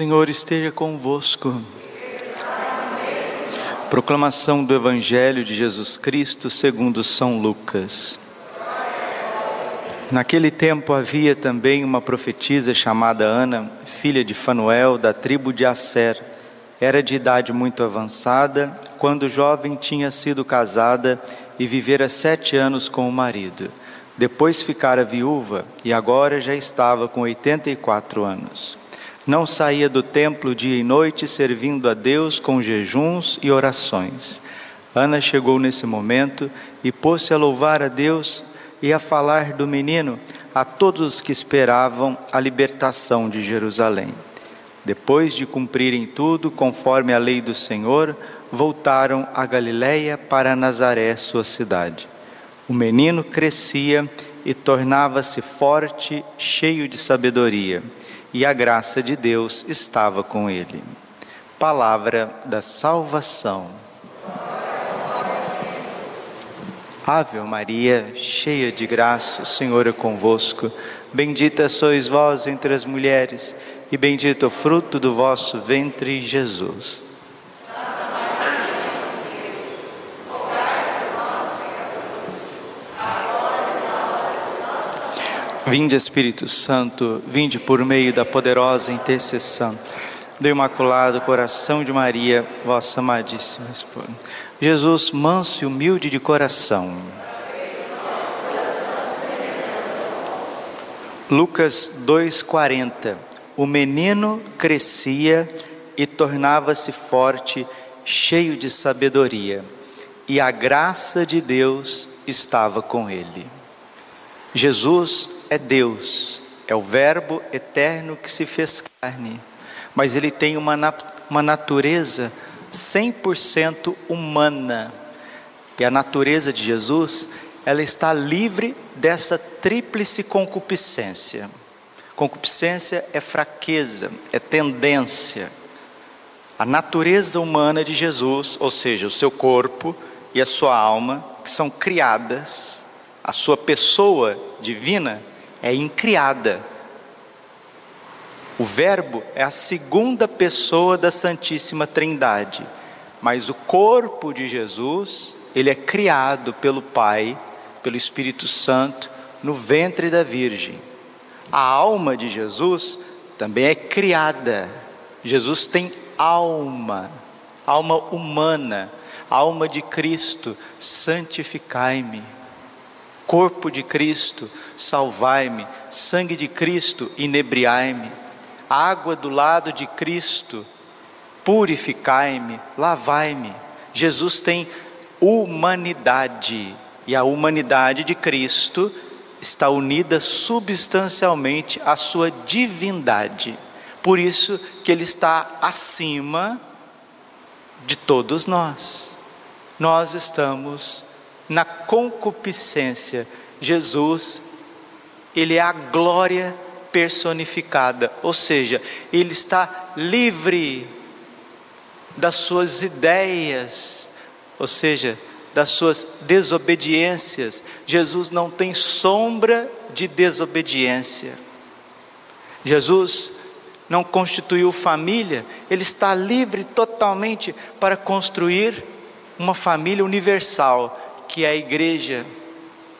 Senhor esteja convosco. Proclamação do Evangelho de Jesus Cristo segundo São Lucas. Naquele tempo havia também uma profetisa chamada Ana, filha de Fanuel, da tribo de Asser. Era de idade muito avançada, quando jovem tinha sido casada e vivera sete anos com o marido. Depois ficara viúva e agora já estava com 84 anos. Não saía do templo dia e noite servindo a Deus com jejuns e orações. Ana chegou nesse momento e pôs-se a louvar a Deus e a falar do menino a todos os que esperavam a libertação de Jerusalém. Depois de cumprirem tudo conforme a lei do Senhor, voltaram a Galiléia para Nazaré, sua cidade. O menino crescia e tornava-se forte, cheio de sabedoria, e a graça de Deus estava com ele. Palavra da salvação. Ave Maria, cheia de graça, o Senhor é convosco. Bendita sois vós entre as mulheres, e bendito o fruto do vosso ventre, Jesus. Vinde Espírito Santo, vinde por meio da poderosa intercessão do Imaculado Coração de Maria, vossa amadíssima esposa. Jesus, manso e humilde de coração. Lucas 2,40 O menino crescia e tornava-se forte, cheio de sabedoria, e a graça de Deus estava com ele. Jesus é Deus, é o Verbo eterno que se fez carne, mas ele tem uma, uma natureza 100% humana. E a natureza de Jesus, ela está livre dessa tríplice concupiscência. Concupiscência é fraqueza, é tendência. A natureza humana de Jesus, ou seja, o seu corpo e a sua alma, que são criadas, a sua pessoa divina é incriada. O Verbo é a segunda pessoa da Santíssima Trindade, mas o corpo de Jesus, ele é criado pelo Pai, pelo Espírito Santo, no ventre da Virgem. A alma de Jesus também é criada. Jesus tem alma, alma humana, alma de Cristo, santificai-me. Corpo de Cristo, salvai-me. Sangue de Cristo, inebriai-me. Água do lado de Cristo, purificai-me, lavai-me. Jesus tem humanidade e a humanidade de Cristo está unida substancialmente à sua divindade. Por isso que ele está acima de todos nós. Nós estamos na concupiscência. Jesus, ele é a glória personificada, ou seja, ele está livre das suas ideias, ou seja, das suas desobediências. Jesus não tem sombra de desobediência. Jesus não constituiu família, ele está livre totalmente para construir uma família universal, que é a igreja.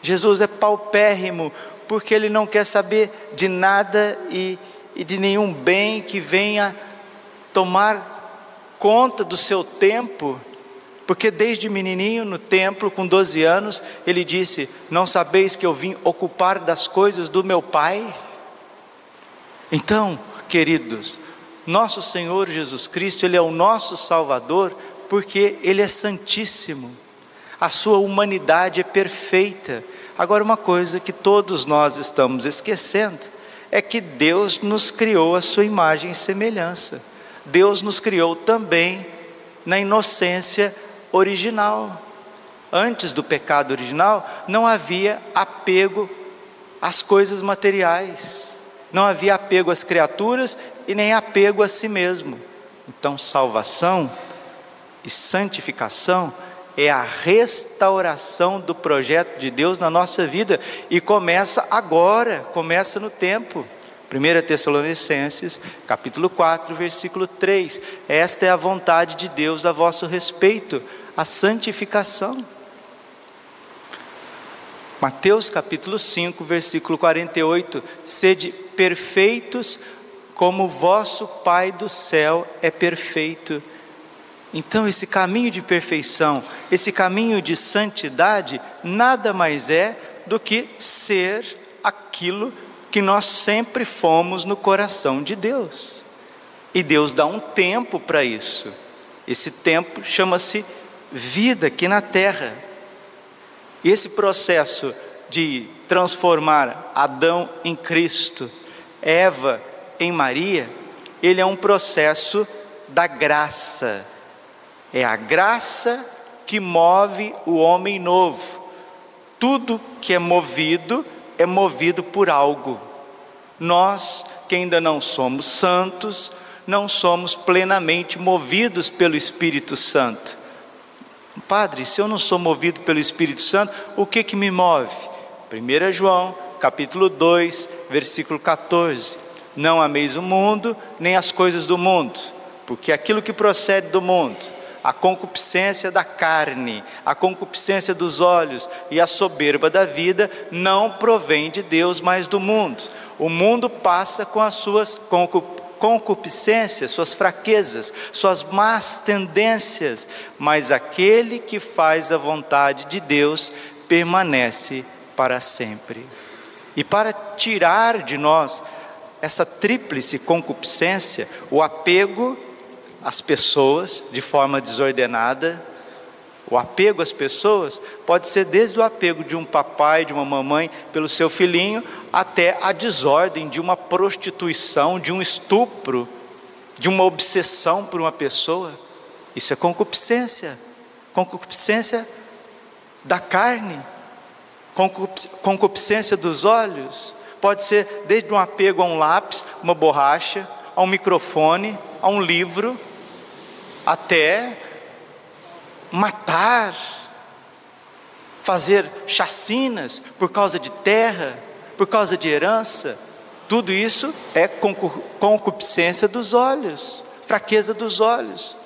Jesus é paupérrimo, porque ele não quer saber de nada e, e de nenhum bem que venha tomar conta do seu tempo. Porque desde menininho no templo, com 12 anos, ele disse: Não sabeis que eu vim ocupar das coisas do meu Pai? Então, queridos, nosso Senhor Jesus Cristo, Ele é o nosso Salvador, porque Ele é Santíssimo, a Sua humanidade é perfeita. Agora, uma coisa que todos nós estamos esquecendo é que Deus nos criou a Sua imagem e semelhança. Deus nos criou também na inocência original. Antes do pecado original, não havia apego às coisas materiais, não havia apego às criaturas e nem apego a si mesmo. Então, salvação e santificação é a restauração do projeto de Deus na nossa vida e começa agora, começa no tempo, 1 Tessalonicenses, capítulo 4, versículo 3. Esta é a vontade de Deus a vosso respeito, a santificação. Mateus capítulo 5, versículo 48: Sede perfeitos, como vosso Pai do céu é perfeito. Então, esse caminho de perfeição, esse caminho de santidade, nada mais é do que ser aquilo que nós sempre fomos no coração de Deus. E Deus dá um tempo para isso. Esse tempo chama-se vida aqui na terra. E esse processo de transformar Adão em Cristo, Eva em Maria, ele é um processo da graça. É a graça que move o homem novo. Tudo que é movido é movido por algo. Nós, que ainda não somos santos, não somos plenamente movidos pelo Espírito Santo. Padre, se eu não sou movido pelo Espírito Santo, o que que me move? 1 João, capítulo 2, versículo 14. Não ameis o mundo, nem as coisas do mundo, porque aquilo que procede do mundo, a concupiscência da carne, a concupiscência dos olhos e a soberba da vida não provém de Deus, mas do mundo. O mundo passa com as suas concupiscências, suas fraquezas, suas más tendências, mas aquele que faz a vontade de Deus permanece para sempre. E para tirar de nós essa tríplice concupiscência, o apego às pessoas de forma desordenada. O apego às pessoas pode ser desde o apego de um papai, de uma mamãe pelo seu filhinho, até a desordem de uma prostituição, de um estupro, de uma obsessão por uma pessoa. Isso é concupiscência. Concupiscência da carne, concupiscência dos olhos. Pode ser desde um apego a um lápis, uma borracha, a um microfone, a um livro, até matar, fazer chacinas por causa de terra, por causa de herança. Tudo isso é concupiscência dos olhos, fraqueza dos olhos.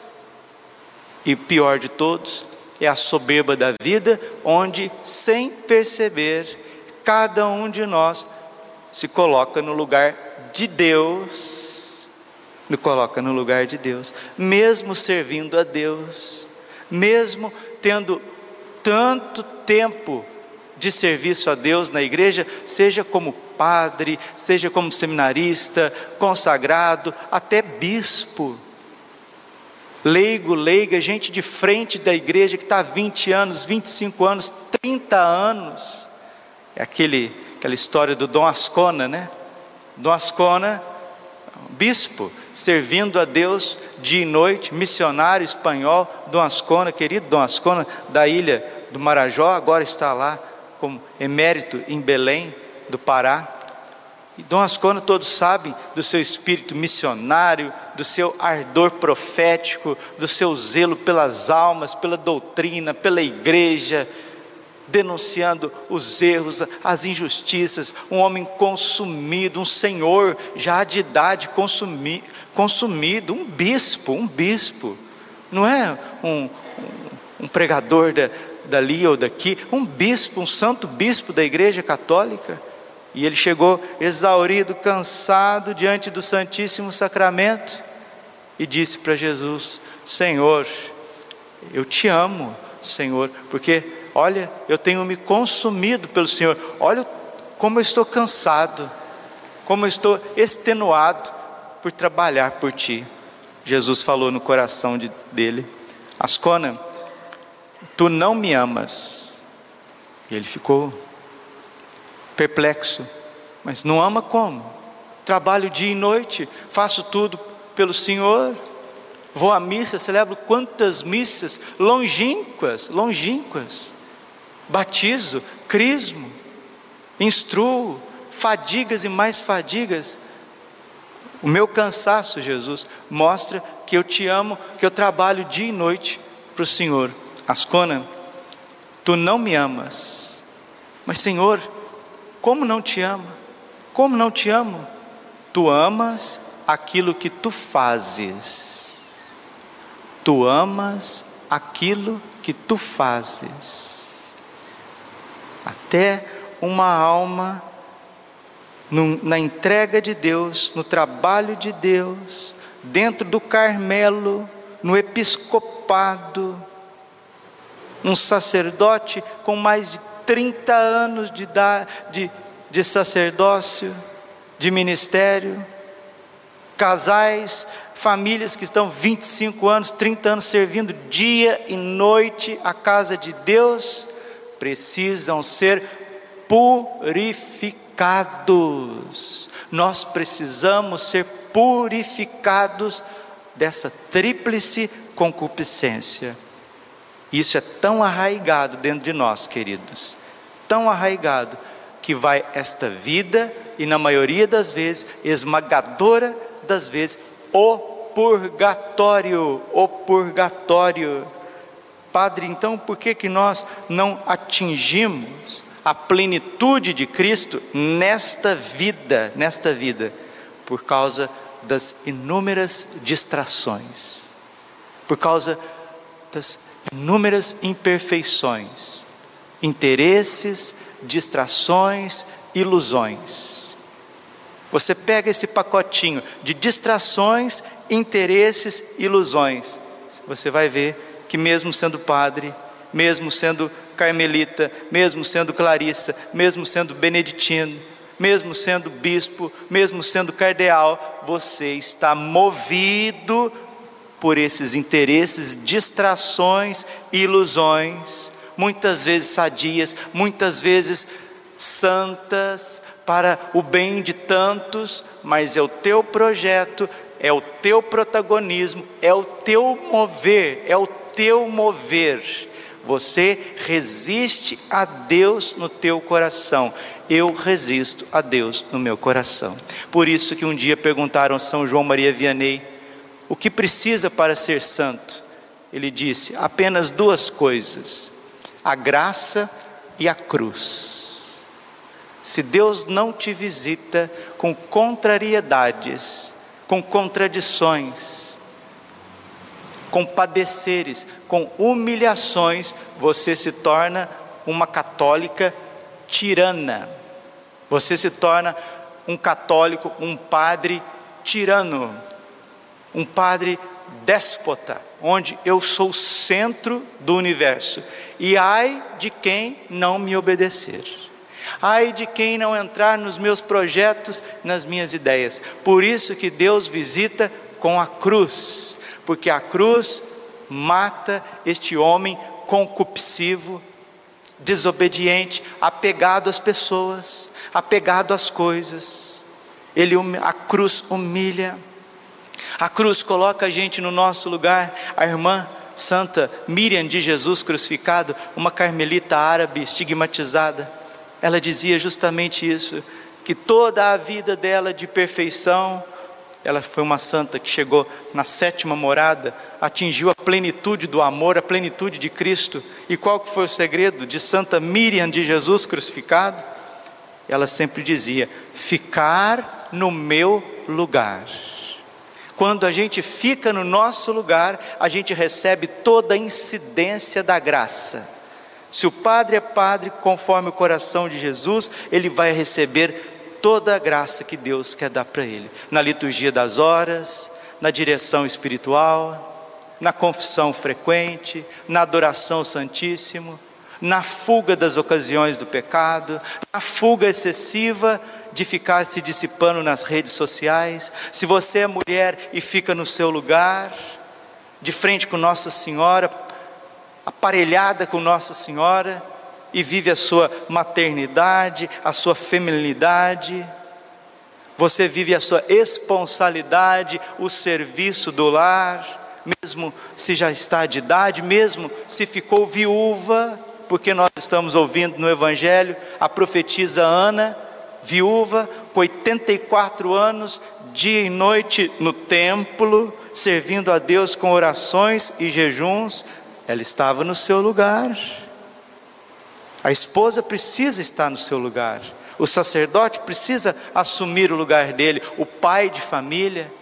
E pior de todos é a soberba da vida, onde, sem perceber, cada um de nós se coloca no lugar de Deus nos coloca no lugar de Deus, mesmo servindo a Deus, mesmo tendo tanto tempo de serviço a Deus na igreja, seja como padre, seja como seminarista, consagrado, até bispo, leigo, leiga, gente de frente da igreja que está há 20 anos, 25 anos, 30 anos. É aquele, aquela história do Dom Ascona, né? Dom Ascona, bispo, servindo a Deus dia e noite, missionário espanhol, Dom Ascona, querido Dom Ascona, da ilha do Marajó, agora está lá como emérito em Belém, do Pará. E Dom Ascona, todos sabem do seu espírito missionário, do seu ardor profético, do seu zelo pelas almas, pela doutrina, pela igreja, denunciando os erros, as injustiças, um homem consumido, um senhor já de idade consumi, consumido, um bispo, um bispo, não é um, um, pregador da, dali ou daqui, um bispo, um santo bispo da igreja católica. E ele chegou exaurido, cansado diante do Santíssimo Sacramento e disse para Jesus: Senhor, eu te amo, Senhor, porque Olha, eu tenho me consumido pelo Senhor. Olha como eu estou cansado, como eu estou extenuado por trabalhar por ti. Jesus falou no coração de, dele: Ascona, tu não me amas. E ele ficou perplexo. Mas não ama como? Trabalho dia e noite, faço tudo pelo Senhor. Vou à missa, celebro quantas missas longínquas, longínquas batizo, crismo, instruo, fadigas e mais fadigas. O meu cansaço, Jesus, mostra que eu te amo, que eu trabalho dia e noite para o Senhor. Ascona, tu não me amas, mas Senhor, como não te amo? Como não te amo? Tu amas aquilo que tu fazes. Tu amas aquilo que tu fazes. Até uma alma na entrega de Deus, no trabalho de Deus, dentro do Carmelo, no episcopado, um sacerdote com mais de 30 anos de, de, de sacerdócio, de ministério, casais, famílias que estão 25 anos, 30 anos servindo dia e noite a casa de Deus, precisam ser purificados. Nós precisamos ser purificados dessa tríplice concupiscência. Isso é tão arraigado dentro de nós, queridos, tão arraigado, que vai esta vida, e na maioria das vezes, esmagadora das vezes, o purgatório, o purgatório. Padre, então por que, que nós não atingimos a plenitude de Cristo nesta vida, nesta vida? Por causa das inúmeras distrações, por causa das inúmeras imperfeições, interesses, distrações, ilusões. Você pega esse pacotinho de distrações, interesses, ilusões, você vai ver que, mesmo sendo padre, mesmo sendo carmelita, mesmo sendo clarissa, mesmo sendo beneditino, mesmo sendo bispo, mesmo sendo cardeal, você está movido por esses interesses, distrações, ilusões, muitas vezes sadias, muitas vezes santas, para o bem de tantos, mas é o teu projeto, é o teu protagonismo, é o teu mover, é o teu mover. Você resiste a Deus no teu coração. Eu resisto a Deus no meu coração. Por isso que um dia perguntaram a São João Maria Vianney: o que precisa para ser santo? Ele disse: apenas duas coisas: a graça e a cruz. Se Deus não te visita com contrariedades, com contradições, com padeceres, com humilhações, você se torna uma católica tirana. Você se torna um católico, um padre tirano um padre déspota, onde eu sou o centro do universo. E ai de quem não me obedecer. Ai de quem não entrar nos meus projetos, nas minhas ideias. Por isso que Deus visita com a cruz, porque a cruz mata este homem concupiscivo, desobediente, apegado às pessoas, apegado às coisas. Ele a cruz humilha. A cruz coloca a gente no nosso lugar. A irmã Santa Miriam de Jesus crucificado, uma carmelita árabe estigmatizada, ela dizia justamente isso: que toda a vida dela de perfeição, ela foi uma santa que chegou na sétima morada, atingiu a plenitude do amor, a plenitude de Cristo. E qual que foi o segredo de Santa Miriam de Jesus crucificado? Ela sempre dizia: ficar no meu lugar. Quando a gente fica no nosso lugar, a gente recebe toda a incidência da graça. Se o padre é padre conforme o coração de Jesus, ele vai receber toda a graça que Deus quer dar para ele, na liturgia das horas, na direção espiritual, na confissão frequente, na adoração ao Santíssimo, na fuga das ocasiões do pecado, na fuga excessiva de ficar se dissipando nas redes sociais, se você é mulher e fica no seu lugar, de frente com Nossa Senhora, aparelhada com Nossa Senhora, e vive a sua maternidade, a sua feminilidade, você vive a sua esponsalidade, o serviço do lar, mesmo se já está de idade, mesmo se ficou viúva, porque nós estamos ouvindo no Evangelho a profetisa Ana, viúva, com 84 anos, dia e noite no templo, servindo a Deus com orações e jejuns, ela estava no seu lugar. A esposa precisa estar no seu lugar. O sacerdote precisa assumir o lugar dele, o pai de família,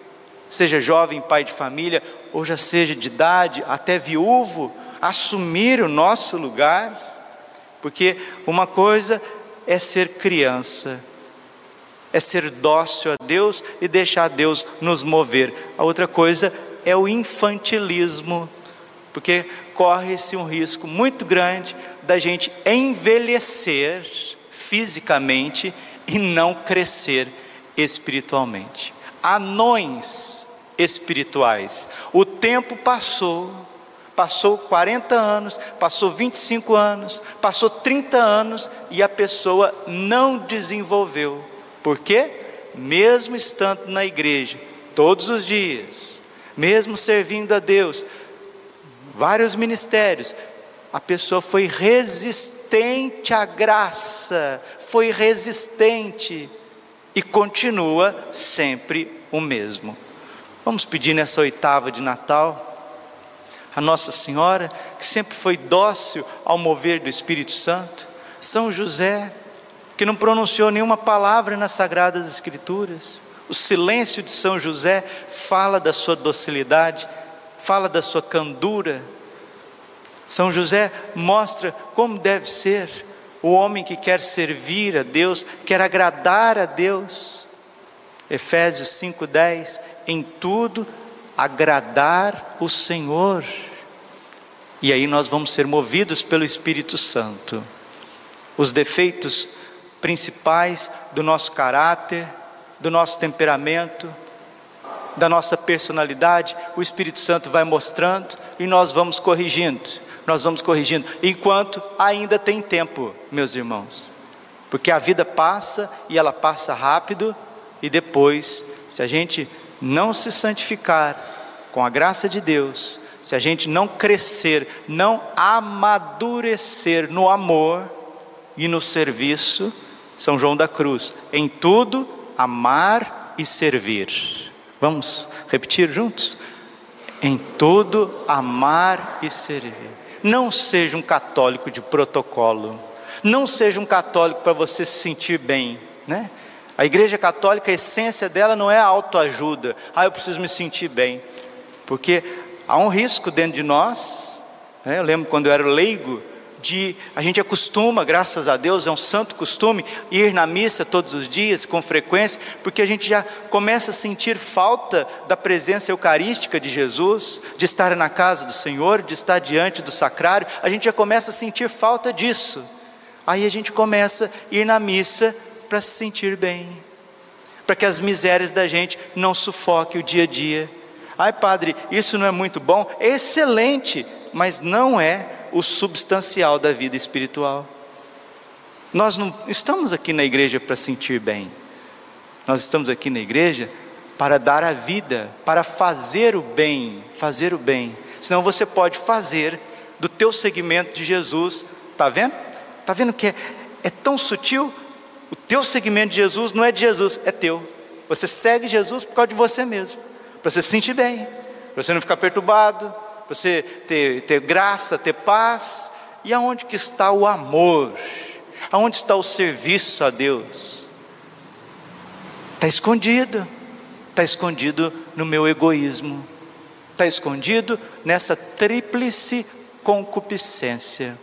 seja jovem pai de família, ou já seja de idade, até viúvo, assumir o nosso lugar, porque uma coisa é ser criança, é ser dócil a Deus e deixar Deus nos mover, a outra coisa é o infantilismo, porque corre-se um risco muito grande da gente envelhecer fisicamente e não crescer espiritualmente. Anões espirituais. O tempo passou, passou 40 anos, passou 25 anos, passou 30 anos e a pessoa não desenvolveu. Por quê? Mesmo estando na igreja todos os dias, mesmo servindo a Deus, vários ministérios, a pessoa foi resistente à graça, foi resistente e continua sempre o mesmo. Vamos pedir nessa oitava de Natal a Nossa Senhora, que sempre foi dócil ao mover do Espírito Santo, São José, que não pronunciou nenhuma palavra nas Sagradas Escrituras. O silêncio de São José fala da sua docilidade, fala da sua candura, são José mostra como deve ser o homem que quer servir a Deus, quer agradar a Deus. Efésios 5:10, em tudo agradar o Senhor. E aí nós vamos ser movidos pelo Espírito Santo. Os defeitos principais do nosso caráter, do nosso temperamento, da nossa personalidade, o Espírito Santo vai mostrando e nós vamos corrigindo nós vamos corrigindo, enquanto ainda tem tempo, meus irmãos, porque a vida passa e ela passa rápido, e depois, se a gente não se santificar com a graça de Deus, se a gente não crescer, não amadurecer no amor e no serviço, São João da Cruz, em tudo amar e servir. Vamos repetir juntos? Em tudo amar e servir. Não seja um católico de protocolo. Não seja um católico para você se sentir bem, né? A igreja católica, a essência dela não é a autoajuda. Ah, eu preciso me sentir bem. Porque há um risco dentro de nós. Né? Eu lembro quando eu era leigo, de a gente acostuma, graças a Deus, é um santo costume ir na missa todos os dias com frequência, porque a gente já começa a sentir falta da presença eucarística de Jesus, de estar na casa do Senhor, de estar diante do sacrário, a gente já começa a sentir falta disso. Aí a gente começa a ir na missa para se sentir bem, para que as misérias da gente não sufoquem o dia a dia. Ai, padre, isso não é muito bom? É excelente, mas não é o substancial da vida espiritual. Nós não estamos aqui na igreja para sentir bem, nós estamos aqui na igreja para dar a vida, para fazer o bem, fazer o bem. Senão você pode fazer do teu segmento de Jesus, tá vendo? Tá vendo que é, é tão sutil? O teu segmento de Jesus não é de Jesus, é teu. Você segue Jesus por causa de você mesmo, para você se sentir bem, para você não ficar perturbado, você ter, ter graça, ter paz. E aonde que está o amor? Aonde está o serviço a Deus? Está escondido, está escondido no meu egoísmo, está escondido nessa tríplice concupiscência.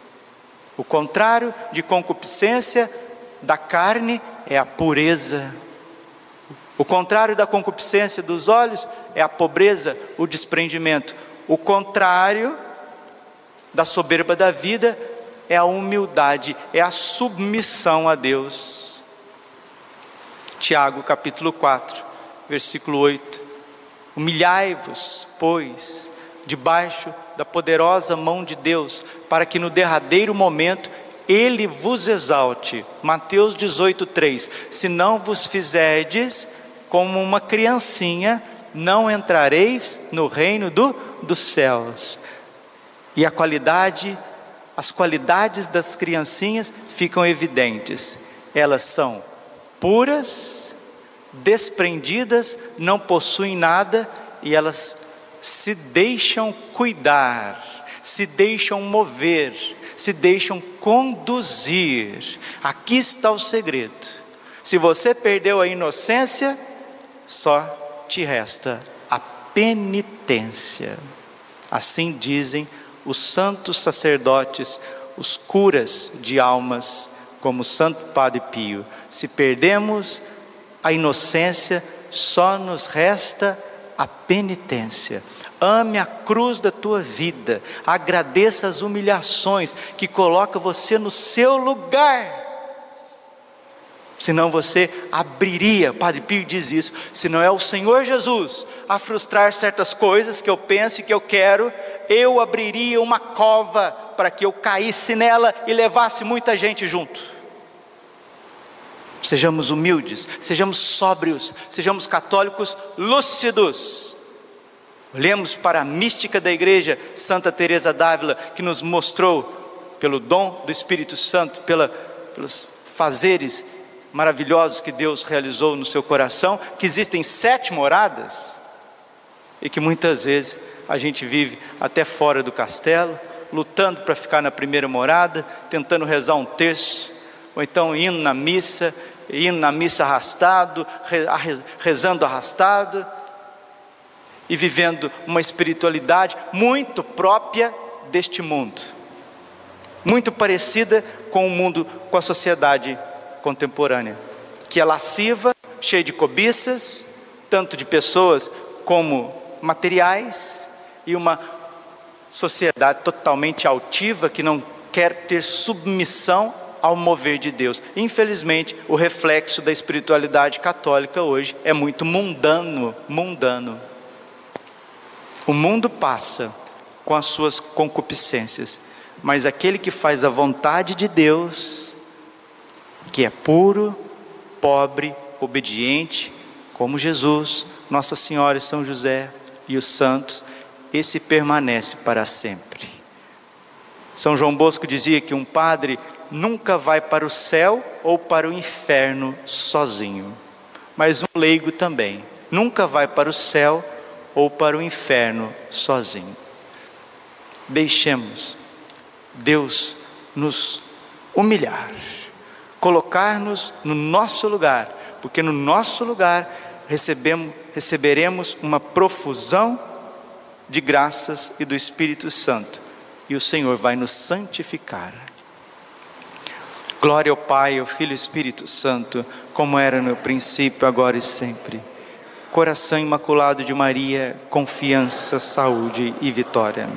O contrário de concupiscência da carne é a pureza. O contrário da concupiscência dos olhos é a pobreza, o desprendimento. O contrário da soberba da vida é a humildade, é a submissão a Deus. Tiago capítulo 4, versículo 8. Humilhai-vos, pois, debaixo da poderosa mão de Deus, para que no derradeiro momento ele vos exalte. Mateus 18, 3. Se não vos fizerdes como uma criancinha, não entrareis no reino do dos céus. E a qualidade, as qualidades das criancinhas ficam evidentes. Elas são puras, desprendidas, não possuem nada e elas se deixam cuidar, se deixam mover, se deixam conduzir. Aqui está o segredo. Se você perdeu a inocência, só te resta penitência. Assim dizem os santos sacerdotes, os curas de almas, como Santo Padre Pio. Se perdemos a inocência, só nos resta a penitência. Ame a cruz da tua vida, agradeça as humilhações que coloca você no seu lugar. Senão você abriria, Padre Pio diz isso, se não é o Senhor Jesus a frustrar certas coisas que eu penso e que eu quero, eu abriria uma cova para que eu caísse nela e levasse muita gente junto. Sejamos humildes, sejamos sóbrios, sejamos católicos lúcidos. Olhemos para a mística da igreja, Santa Teresa d'Ávila, que nos mostrou pelo dom do Espírito Santo, pela, pelos fazeres maravilhosos que Deus realizou no seu coração, que existem sete moradas e que muitas vezes a gente vive até fora do castelo, lutando para ficar na primeira morada, tentando rezar um terço, ou então indo na missa, indo na missa arrastado, rezando arrastado, e vivendo uma espiritualidade muito própria deste mundo, muito parecida com o mundo, com a sociedade contemporânea, que é lasciva, cheia de cobiças, tanto de pessoas como materiais, e uma sociedade totalmente altiva que não quer ter submissão ao mover de Deus. Infelizmente, o reflexo da espiritualidade católica hoje é muito mundano, mundano. O mundo passa com as suas concupiscências, mas aquele que faz a vontade de Deus, que é puro, pobre, obediente, como Jesus, Nossa Senhora e São José e os santos, esse permanece para sempre. São João Bosco dizia que um padre nunca vai para o céu ou para o inferno sozinho. Mas um leigo também nunca vai para o céu ou para o inferno sozinho. Deixemos Deus nos humilhar, colocar-nos no nosso lugar, porque no nosso lugar recebemos, receberemos uma profusão de graças e do Espírito Santo, e o Senhor vai nos santificar. Glória ao Pai, ao Filho e ao Espírito Santo, como era no princípio, agora e sempre. Coração imaculado de Maria, confiança, saúde e vitória.